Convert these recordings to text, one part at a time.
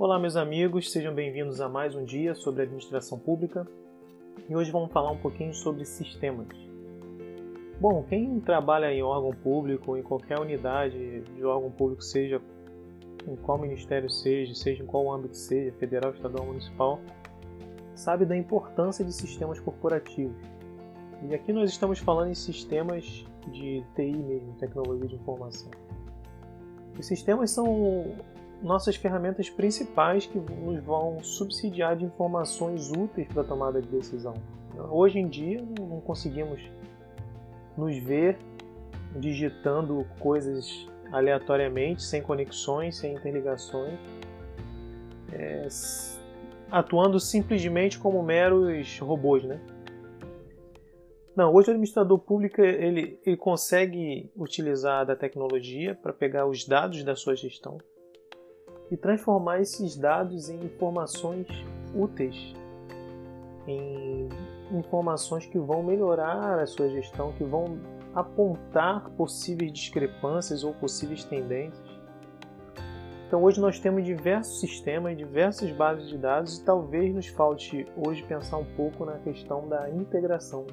Olá, meus amigos, sejam bem-vindos a mais um dia sobre administração pública e hoje vamos falar um pouquinho sobre sistemas. Bom, quem trabalha em órgão público, em qualquer unidade de órgão público, seja em qual ministério seja, seja em qual âmbito seja, federal, estadual, municipal, sabe da importância de sistemas corporativos. E aqui nós estamos falando em sistemas de TI mesmo, tecnologia de informação. Os sistemas são nossas ferramentas principais que nos vão subsidiar de informações úteis para a tomada de decisão. Hoje em dia não conseguimos nos ver digitando coisas aleatoriamente, sem conexões, sem interligações, é, atuando simplesmente como meros robôs, né? Não, hoje o administrador público ele, ele consegue utilizar da tecnologia para pegar os dados da sua gestão e transformar esses dados em informações úteis, em informações que vão melhorar a sua gestão, que vão apontar possíveis discrepâncias ou possíveis tendências. Então hoje nós temos diversos sistemas, diversas bases de dados e talvez nos falte hoje pensar um pouco na questão da integração.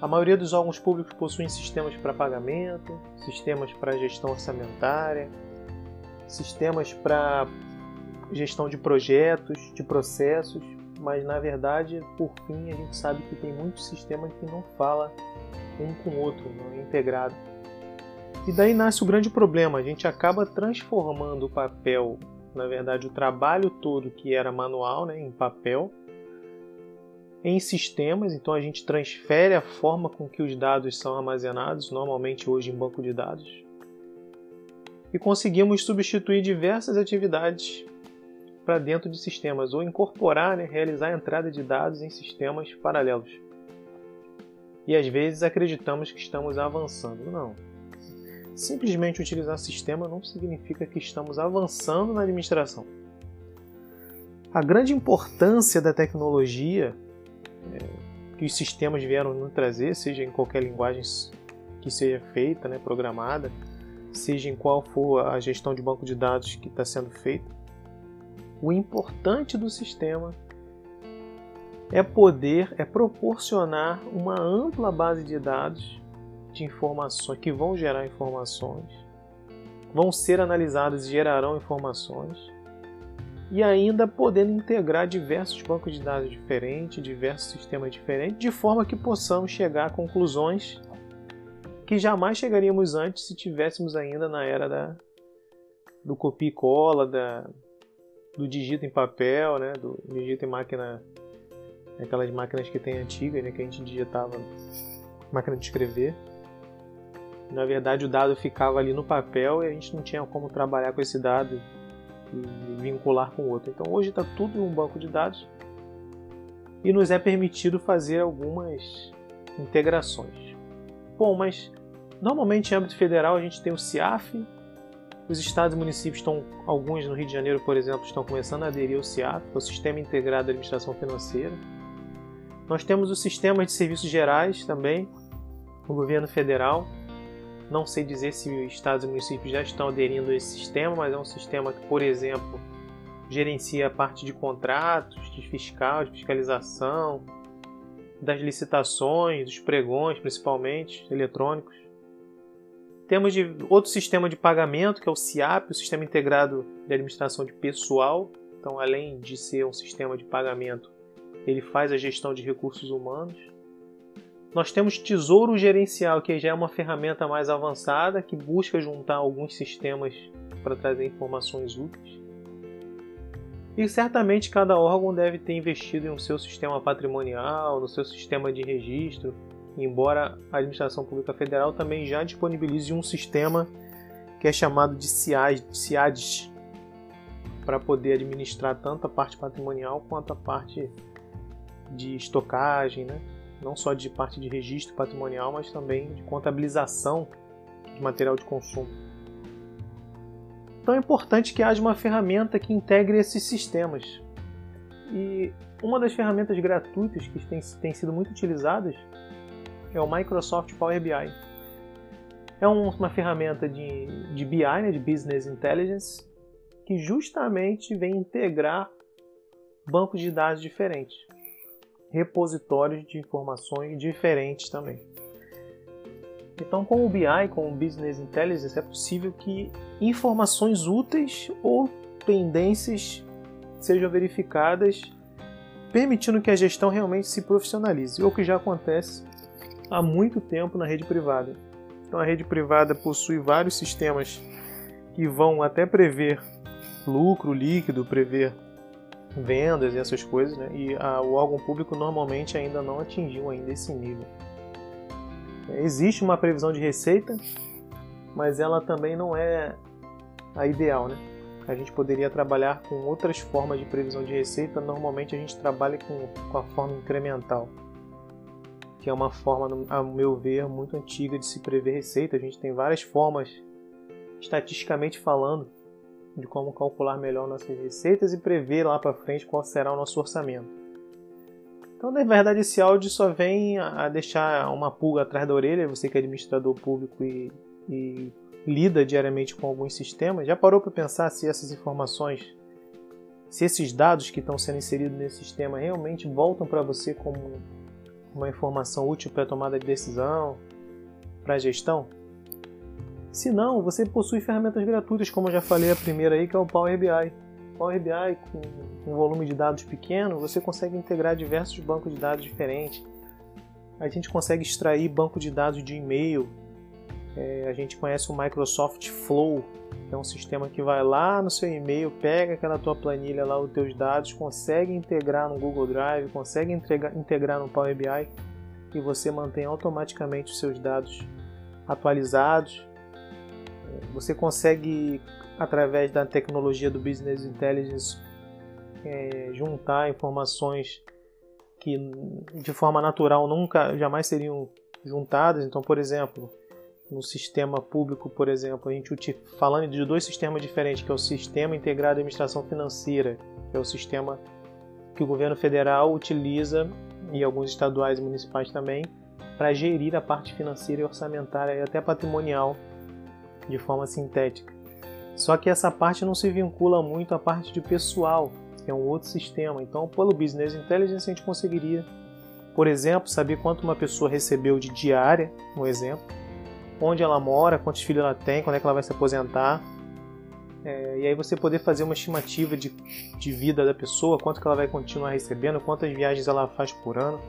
A maioria dos órgãos públicos possuem sistemas para pagamento, sistemas para gestão orçamentária, sistemas para gestão de projetos, de processos, mas na verdade, por fim, a gente sabe que tem muitos sistemas que não fala um com o outro, não é integrado. E daí nasce o grande problema, a gente acaba transformando o papel, na verdade, o trabalho todo que era manual, né, em papel, em sistemas, então a gente transfere a forma com que os dados são armazenados, normalmente hoje em banco de dados, e conseguimos substituir diversas atividades para dentro de sistemas ou incorporar, né, realizar a entrada de dados em sistemas paralelos. E às vezes acreditamos que estamos avançando. Não. Simplesmente utilizar sistema não significa que estamos avançando na administração. A grande importância da tecnologia é, que os sistemas vieram nos trazer, seja em qualquer linguagem que seja feita, né, programada, seja em qual for a gestão de banco de dados que está sendo feita, o importante do sistema é poder, é proporcionar uma ampla base de dados de informações que vão gerar informações, vão ser analisadas e gerarão informações, e ainda podendo integrar diversos bancos de dados diferentes, diversos sistemas diferentes, de forma que possamos chegar a conclusões que jamais chegaríamos antes se tivéssemos ainda na era da, do copia e cola, da, do digito em papel, né, do digito em máquina, aquelas máquinas que tem antigas, né, que a gente digitava máquina de escrever. Na verdade, o dado ficava ali no papel e a gente não tinha como trabalhar com esse dado e vincular com outro. Então, hoje está tudo em um banco de dados e nos é permitido fazer algumas integrações. Bom, mas normalmente em âmbito federal a gente tem o CIAF, os estados e municípios estão, alguns no Rio de Janeiro, por exemplo, estão começando a aderir ao CIAF, o Sistema Integrado de Administração Financeira. Nós temos o Sistema de Serviços Gerais também, o governo federal. Não sei dizer se os estados e municípios já estão aderindo a esse sistema, mas é um sistema que, por exemplo, gerencia a parte de contratos, de fiscal, de fiscalização, das licitações, dos pregões, principalmente eletrônicos. Temos de outro sistema de pagamento, que é o CIAP, o Sistema Integrado de Administração de Pessoal. Então, além de ser um sistema de pagamento, ele faz a gestão de recursos humanos. Nós temos Tesouro Gerencial, que já é uma ferramenta mais avançada que busca juntar alguns sistemas para trazer informações úteis. E certamente cada órgão deve ter investido em seu sistema patrimonial, no seu sistema de registro, embora a Administração Pública Federal também já disponibilize um sistema que é chamado de CIADES, para poder administrar tanto a parte patrimonial quanto a parte de estocagem, né? não só de parte de registro patrimonial, mas também de contabilização de material de consumo. Então é importante que haja uma ferramenta que integre esses sistemas. E uma das ferramentas gratuitas que tem, tem sido muito utilizadas é o Microsoft Power BI. É uma ferramenta de, de BI, né, de Business Intelligence, que justamente vem integrar bancos de dados diferentes, repositórios de informações diferentes também. Então, com o BI, com o Business Intelligence, é possível que informações úteis ou tendências sejam verificadas, permitindo que a gestão realmente se profissionalize, o que já acontece há muito tempo na rede privada. Então, a rede privada possui vários sistemas que vão até prever lucro líquido, prever vendas e essas coisas, né? e a, o órgão público normalmente ainda não atingiu ainda esse nível. Existe uma previsão de receita, mas ela também não é a ideal, né? A gente poderia trabalhar com outras formas de previsão de receita. Normalmente a gente trabalha com, com a forma incremental, que é uma forma, a meu ver, muito antiga de se prever receita. A gente tem várias formas, estatisticamente falando, de como calcular melhor nossas receitas e prever lá para frente qual será o nosso orçamento. Então, na verdade, esse áudio só vem a deixar uma pulga atrás da orelha, você que é administrador público e, e lida diariamente com alguns sistemas, já parou para pensar se essas informações, se esses dados que estão sendo inseridos nesse sistema realmente voltam para você como uma informação útil para a tomada de decisão, para a gestão? Se não, você possui ferramentas gratuitas, como eu já falei a primeira aí, que é o Power BI. Power BI, com um volume de dados pequeno, você consegue integrar diversos bancos de dados diferentes. A gente consegue extrair banco de dados de e-mail. É, a gente conhece o Microsoft Flow, que é um sistema que vai lá no seu e-mail, pega aquela tua planilha lá, os teus dados, consegue integrar no Google Drive, consegue integrar, integrar no Power BI e você mantém automaticamente os seus dados atualizados. Você consegue através da tecnologia do Business Intelligence, é, juntar informações que de forma natural nunca, jamais seriam juntadas. Então, por exemplo, no sistema público, por exemplo, a gente falando de dois sistemas diferentes, que é o Sistema Integrado de Administração Financeira, que é o sistema que o governo federal utiliza e alguns estaduais e municipais também para gerir a parte financeira e orçamentária e até patrimonial de forma sintética. Só que essa parte não se vincula muito à parte de pessoal, que é um outro sistema. Então, pelo Business Intelligence, a gente conseguiria, por exemplo, saber quanto uma pessoa recebeu de diária, um exemplo, onde ela mora, quantos filhos ela tem, quando é que ela vai se aposentar. É, e aí você poder fazer uma estimativa de, de vida da pessoa, quanto que ela vai continuar recebendo, quantas viagens ela faz por ano.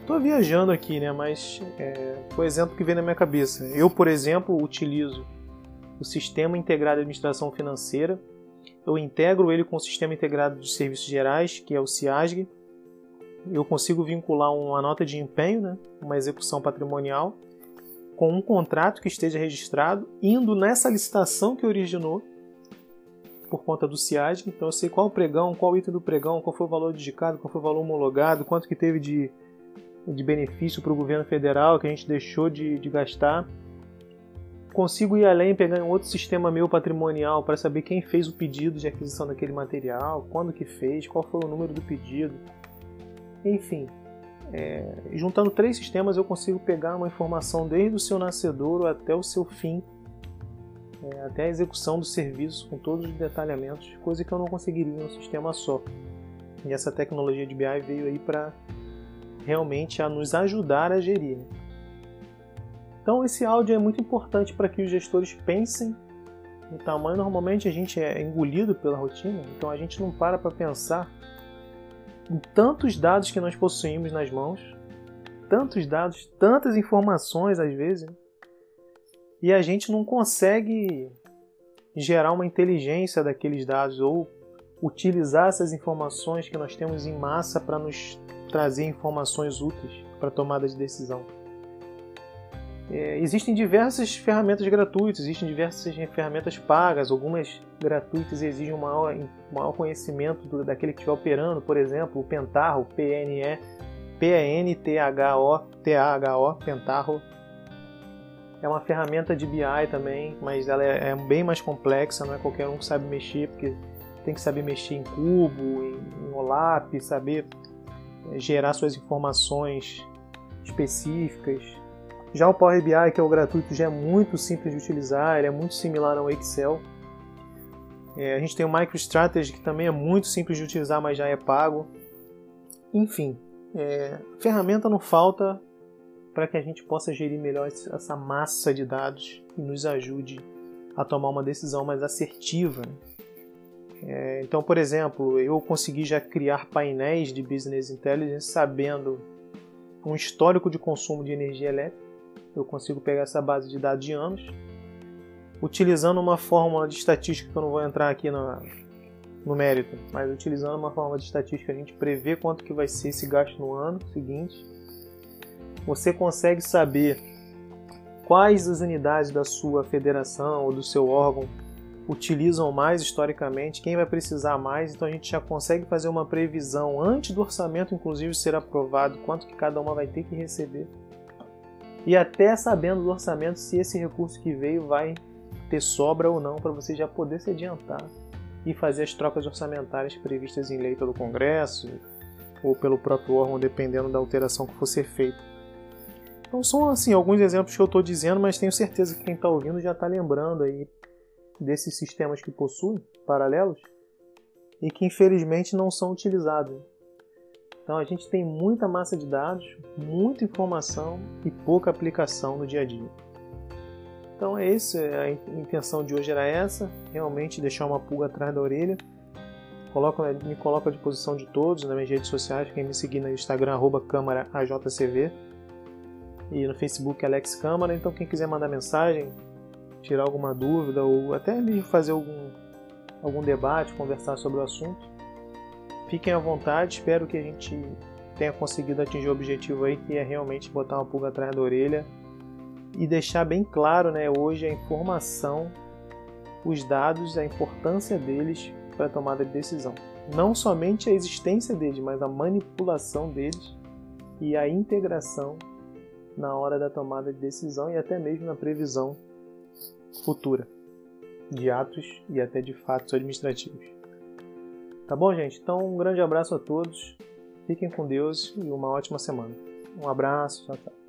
Estou viajando aqui, né? Mas é, foi o exemplo que veio na minha cabeça. Eu, por exemplo, utilizo o Sistema Integrado de Administração Financeira. Eu integro ele com o Sistema Integrado de Serviços Gerais, que é o CIASG. Eu consigo vincular uma nota de empenho, né, uma execução patrimonial, com um contrato que esteja registrado, indo nessa licitação que originou por conta do CIASG. Então eu sei qual o pregão, qual item do pregão, qual foi o valor dedicado, qual foi o valor homologado, quanto que teve de, de benefício para o governo federal que a gente deixou de, de gastar consigo ir além, pegar um outro sistema meu patrimonial para saber quem fez o pedido de aquisição daquele material, quando que fez, qual foi o número do pedido. Enfim, é, juntando três sistemas eu consigo pegar uma informação desde o seu nascedouro até o seu fim, é, até a execução do serviço com todos os detalhamentos, coisa que eu não conseguiria em um sistema só. E essa tecnologia de BI veio aí para realmente a nos ajudar a gerir. Então esse áudio é muito importante para que os gestores pensem no tamanho. Normalmente a gente é engolido pela rotina, então a gente não para para pensar em tantos dados que nós possuímos nas mãos, tantos dados, tantas informações às vezes, e a gente não consegue gerar uma inteligência daqueles dados ou utilizar essas informações que nós temos em massa para nos trazer informações úteis para tomada de decisão. É, existem diversas ferramentas gratuitas, existem diversas ferramentas pagas, algumas gratuitas exigem um maior, maior conhecimento do, daquele que estiver operando, por exemplo, o Pentarro, PNE, P-E-N-T-H-O, T-A-H-O, Pentarro. É uma ferramenta de BI também, mas ela é, é, bem mais complexa, não é qualquer um que sabe mexer, porque tem que saber mexer em cubo, em, em OLAP, saber é, gerar suas informações específicas, já o Power BI, que é o gratuito, já é muito simples de utilizar, ele é muito similar ao Excel. É, a gente tem o MicroStrategy, que também é muito simples de utilizar, mas já é pago. Enfim, é, ferramenta não falta para que a gente possa gerir melhor essa massa de dados e nos ajude a tomar uma decisão mais assertiva. Né? É, então, por exemplo, eu consegui já criar painéis de Business Intelligence sabendo um histórico de consumo de energia elétrica. Eu consigo pegar essa base de dados de anos, utilizando uma fórmula de estatística que eu não vou entrar aqui no, no mérito, mas utilizando uma fórmula de estatística a gente prevê quanto que vai ser esse gasto no ano seguinte. Você consegue saber quais as unidades da sua federação ou do seu órgão utilizam mais historicamente, quem vai precisar mais, então a gente já consegue fazer uma previsão antes do orçamento, inclusive, ser aprovado, quanto que cada uma vai ter que receber. E até sabendo do orçamento se esse recurso que veio vai ter sobra ou não, para você já poder se adiantar e fazer as trocas orçamentárias previstas em lei pelo Congresso ou pelo próprio órgão, dependendo da alteração que for ser feita. Então são assim alguns exemplos que eu estou dizendo, mas tenho certeza que quem está ouvindo já está lembrando aí desses sistemas que possuem paralelos e que infelizmente não são utilizados. Então a gente tem muita massa de dados, muita informação e pouca aplicação no dia a dia. Então é isso, a intenção de hoje era essa, realmente deixar uma pulga atrás da orelha. Coloco, me coloco à disposição de todos nas minhas redes sociais, quem me seguir no Instagram, arroba câmara AJCV e no Facebook Alex Câmara. Então quem quiser mandar mensagem, tirar alguma dúvida ou até mesmo fazer algum, algum debate, conversar sobre o assunto, fiquem à vontade. Espero que a gente tenha conseguido atingir o objetivo aí, que é realmente botar uma pulga atrás da orelha e deixar bem claro né, hoje a informação, os dados, a importância deles para a tomada de decisão. Não somente a existência deles, mas a manipulação deles e a integração na hora da tomada de decisão e até mesmo na previsão futura de atos e até de fatos administrativos. Tá bom, gente? Então, um grande abraço a todos, fiquem com Deus e uma ótima semana. Um abraço, tchau, tchau.